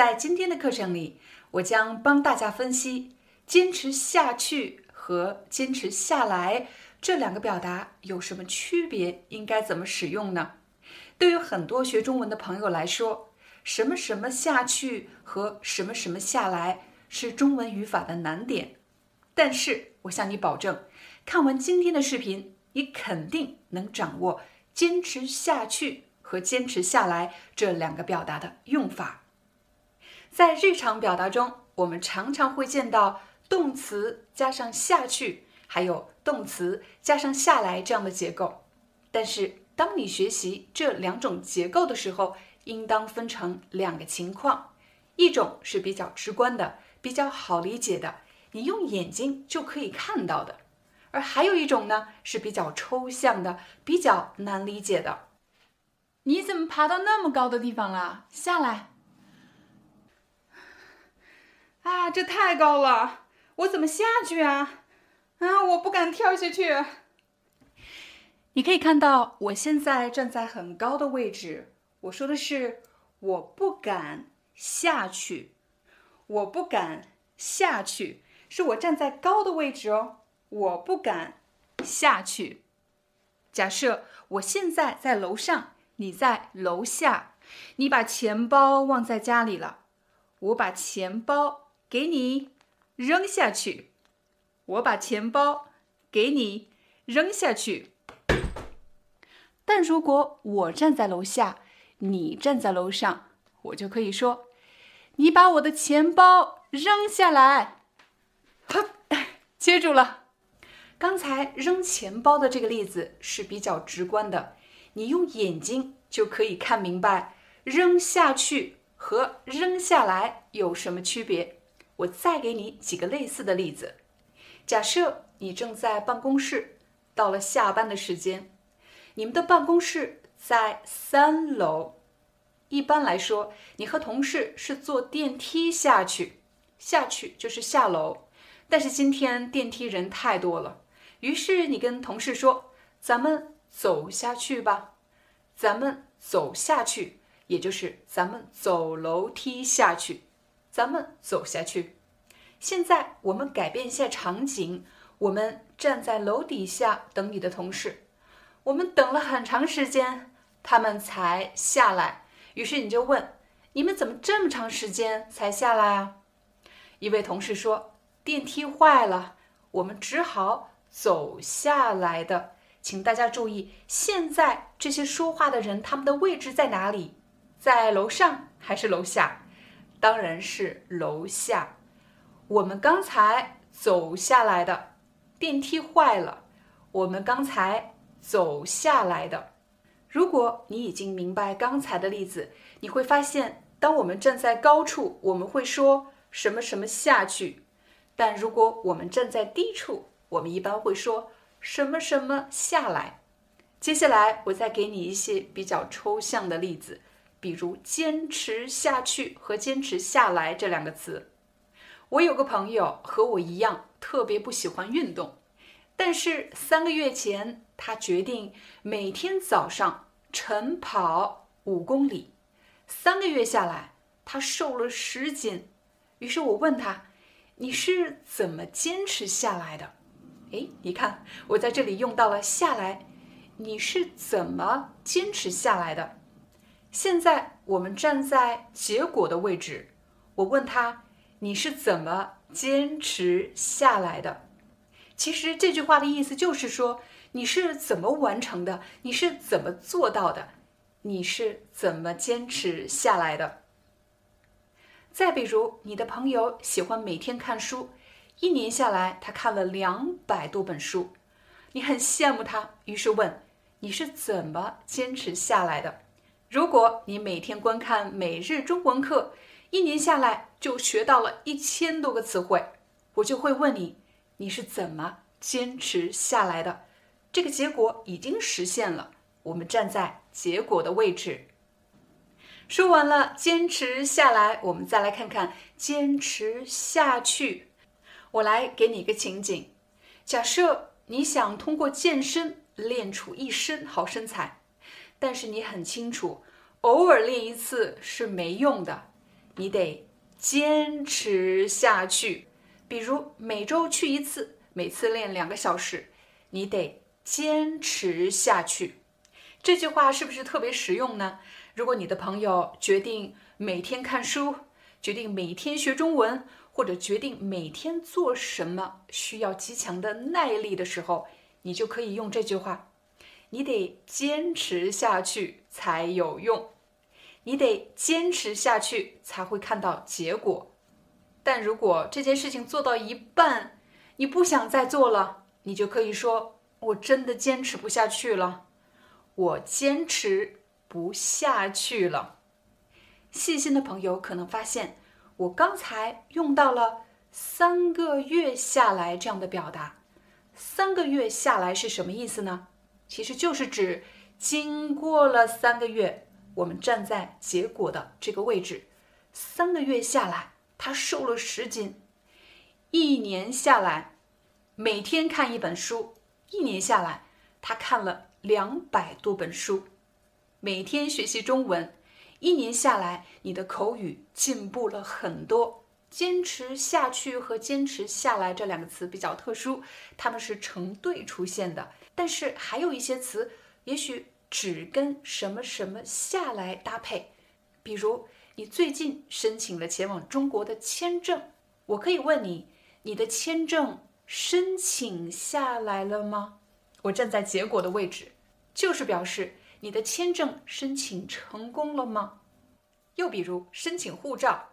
在今天的课程里，我将帮大家分析“坚持下去”和“坚持下来”这两个表达有什么区别，应该怎么使用呢？对于很多学中文的朋友来说，什么什么下去和什么什么下来是中文语法的难点。但是我向你保证，看完今天的视频，你肯定能掌握“坚持下去”和“坚持下来”这两个表达的用法。在日常表达中，我们常常会见到动词加上下去，还有动词加上下来这样的结构。但是，当你学习这两种结构的时候，应当分成两个情况：一种是比较直观的、比较好理解的，你用眼睛就可以看到的；而还有一种呢是比较抽象的、比较难理解的。你怎么爬到那么高的地方了？下来。啊，这太高了，我怎么下去啊？啊，我不敢跳下去。你可以看到，我现在站在很高的位置。我说的是，我不敢下去，我不敢下去，是我站在高的位置哦。我不敢下去。假设我现在在楼上，你在楼下，你把钱包忘在家里了，我把钱包。给你扔下去，我把钱包给你扔下去。但如果我站在楼下，你站在楼上，我就可以说：“你把我的钱包扔下来。”呵，接住了。刚才扔钱包的这个例子是比较直观的，你用眼睛就可以看明白扔下去和扔下来有什么区别。我再给你几个类似的例子。假设你正在办公室，到了下班的时间，你们的办公室在三楼。一般来说，你和同事是坐电梯下去，下去就是下楼。但是今天电梯人太多了，于是你跟同事说：“咱们走下去吧。”咱们走下去，也就是咱们走楼梯下去。咱们走下去。现在我们改变一下场景，我们站在楼底下等你的同事。我们等了很长时间，他们才下来。于是你就问：“你们怎么这么长时间才下来啊？”一位同事说：“电梯坏了，我们只好走下来的。”请大家注意，现在这些说话的人，他们的位置在哪里？在楼上还是楼下？当然是楼下。我们刚才走下来的电梯坏了，我们刚才走下来的。如果你已经明白刚才的例子，你会发现，当我们站在高处，我们会说什么什么下去；但如果我们站在低处，我们一般会说什么什么下来。接下来，我再给你一些比较抽象的例子。比如“坚持下去”和“坚持下来”这两个词。我有个朋友和我一样，特别不喜欢运动，但是三个月前，他决定每天早上晨跑五公里。三个月下来，他瘦了十斤。于是我问他：“你是怎么坚持下来的？”哎，你看，我在这里用到了“下来”，你是怎么坚持下来的？现在我们站在结果的位置，我问他：“你是怎么坚持下来的？”其实这句话的意思就是说，你是怎么完成的？你是怎么做到的？你是怎么坚持下来的？再比如，你的朋友喜欢每天看书，一年下来他看了两百多本书，你很羡慕他，于是问：“你是怎么坚持下来的？”如果你每天观看每日中文课，一年下来就学到了一千多个词汇，我就会问你，你是怎么坚持下来的？这个结果已经实现了，我们站在结果的位置。说完了坚持下来，我们再来看看坚持下去。我来给你一个情景：假设你想通过健身练出一身好身材，但是你很清楚，偶尔练一次是没用的，你得坚持下去。比如每周去一次，每次练两个小时，你得坚持下去。这句话是不是特别实用呢？如果你的朋友决定每天看书，决定每天学中文，或者决定每天做什么需要极强的耐力的时候，你就可以用这句话：你得坚持下去才有用，你得坚持下去才会看到结果。但如果这件事情做到一半，你不想再做了，你就可以说：我真的坚持不下去了，我坚持。不下去了。细心的朋友可能发现，我刚才用到了“三个月下来”这样的表达。三个月下来是什么意思呢？其实就是指经过了三个月，我们站在结果的这个位置。三个月下来，他瘦了十斤。一年下来，每天看一本书，一年下来，他看了两百多本书。每天学习中文，一年下来，你的口语进步了很多。坚持下去和坚持下来这两个词比较特殊，它们是成对出现的。但是还有一些词，也许只跟什么什么下来搭配。比如，你最近申请了前往中国的签证，我可以问你：你的签证申请下来了吗？我站在结果的位置，就是表示。你的签证申请成功了吗？又比如申请护照，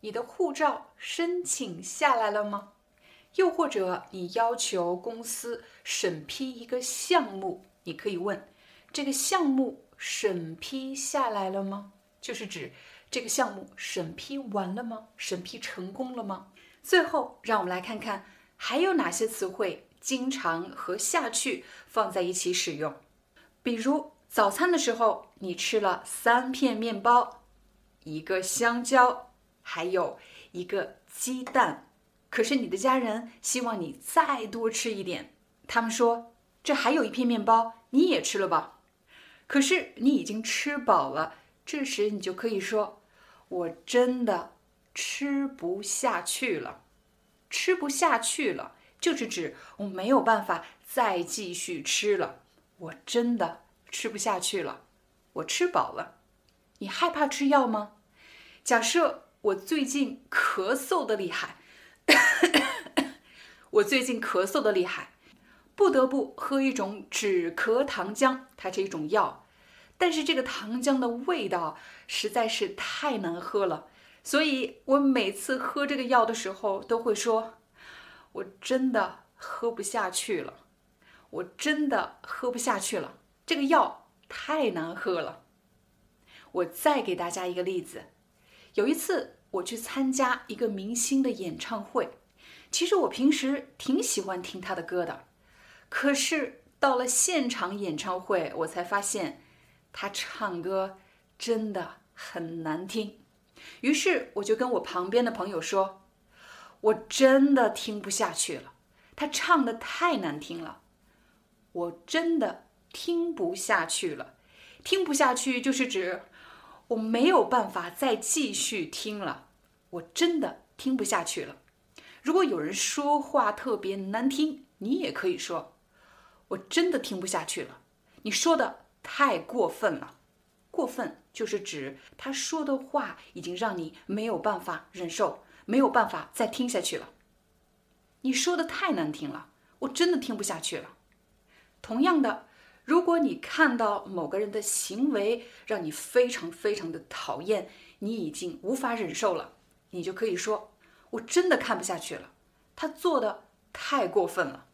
你的护照申请下来了吗？又或者你要求公司审批一个项目，你可以问这个项目审批下来了吗？就是指这个项目审批完了吗？审批成功了吗？最后，让我们来看看还有哪些词汇经常和下去放在一起使用，比如。早餐的时候，你吃了三片面包，一个香蕉，还有一个鸡蛋。可是你的家人希望你再多吃一点，他们说：“这还有一片面包，你也吃了吧？”可是你已经吃饱了，这时你就可以说：“我真的吃不下去了。”吃不下去了，就是指我没有办法再继续吃了。我真的。吃不下去了，我吃饱了。你害怕吃药吗？假设我最近咳嗽的厉害，我最近咳嗽的厉害，不得不喝一种止咳糖浆，它是一种药，但是这个糖浆的味道实在是太难喝了，所以我每次喝这个药的时候都会说，我真的喝不下去了，我真的喝不下去了。这个药太难喝了。我再给大家一个例子，有一次我去参加一个明星的演唱会，其实我平时挺喜欢听他的歌的，可是到了现场演唱会，我才发现他唱歌真的很难听。于是我就跟我旁边的朋友说：“我真的听不下去了，他唱的太难听了，我真的。”听不下去了，听不下去就是指我没有办法再继续听了，我真的听不下去了。如果有人说话特别难听，你也可以说，我真的听不下去了。你说的太过分了，过分就是指他说的话已经让你没有办法忍受，没有办法再听下去了。你说的太难听了，我真的听不下去了。同样的。如果你看到某个人的行为让你非常非常的讨厌，你已经无法忍受了，你就可以说：“我真的看不下去了，他做的太过分了。”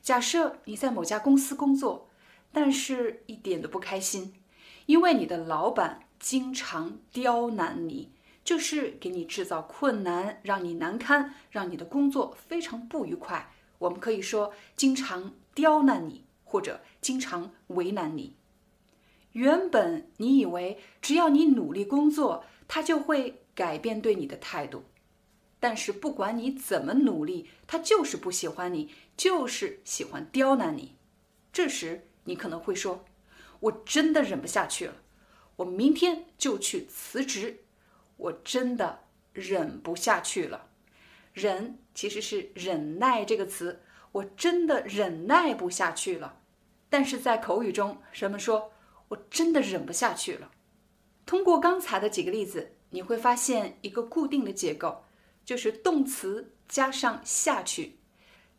假设你在某家公司工作，但是一点都不开心，因为你的老板经常刁难你，就是给你制造困难，让你难堪，让你的工作非常不愉快。我们可以说经常刁难你，或者经常为难你。原本你以为只要你努力工作，他就会改变对你的态度，但是不管你怎么努力，他就是不喜欢你，就是喜欢刁难你。这时你可能会说：“我真的忍不下去了，我明天就去辞职。”我真的忍不下去了。忍其实是忍耐这个词，我真的忍耐不下去了。但是在口语中，人们说。我真的忍不下去了。通过刚才的几个例子，你会发现一个固定的结构，就是动词加上下去。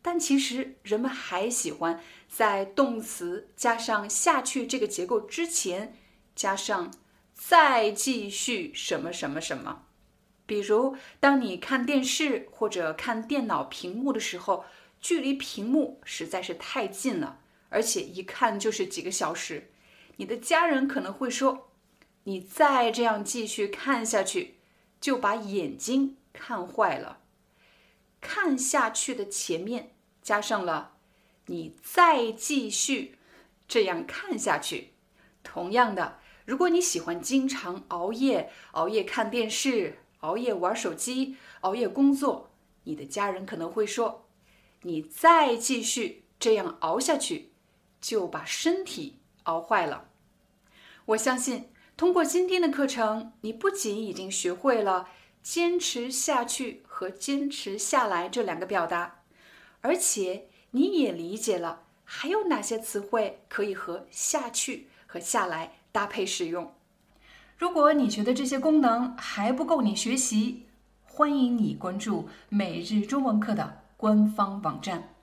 但其实人们还喜欢在动词加上下去这个结构之前加上再继续什么什么什么。比如，当你看电视或者看电脑屏幕的时候，距离屏幕实在是太近了，而且一看就是几个小时。你的家人可能会说：“你再这样继续看下去，就把眼睛看坏了。”看下去的前面加上了“你再继续这样看下去”。同样的，如果你喜欢经常熬夜、熬夜看电视、熬夜玩手机、熬夜工作，你的家人可能会说：“你再继续这样熬下去，就把身体熬坏了。”我相信，通过今天的课程，你不仅已经学会了“坚持下去”和“坚持下来”这两个表达，而且你也理解了还有哪些词汇可以和“下去”和“下来”搭配使用。如果你觉得这些功能还不够你学习，欢迎你关注每日中文课的官方网站。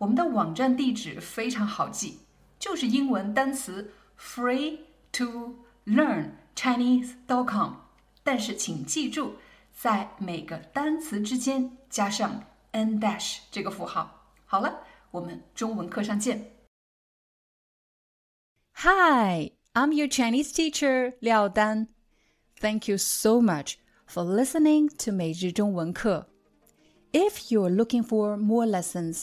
我们的网站地址非常好记，就是英文单词 “free”。to learn Chinese.com，但是请记住，在每个单词之间加上 n dash 这个符号。好了，我们中文课上见。Hi, I'm your Chinese teacher 廖丹。Thank you so much for listening to 每日中文课。If you're looking for more lessons,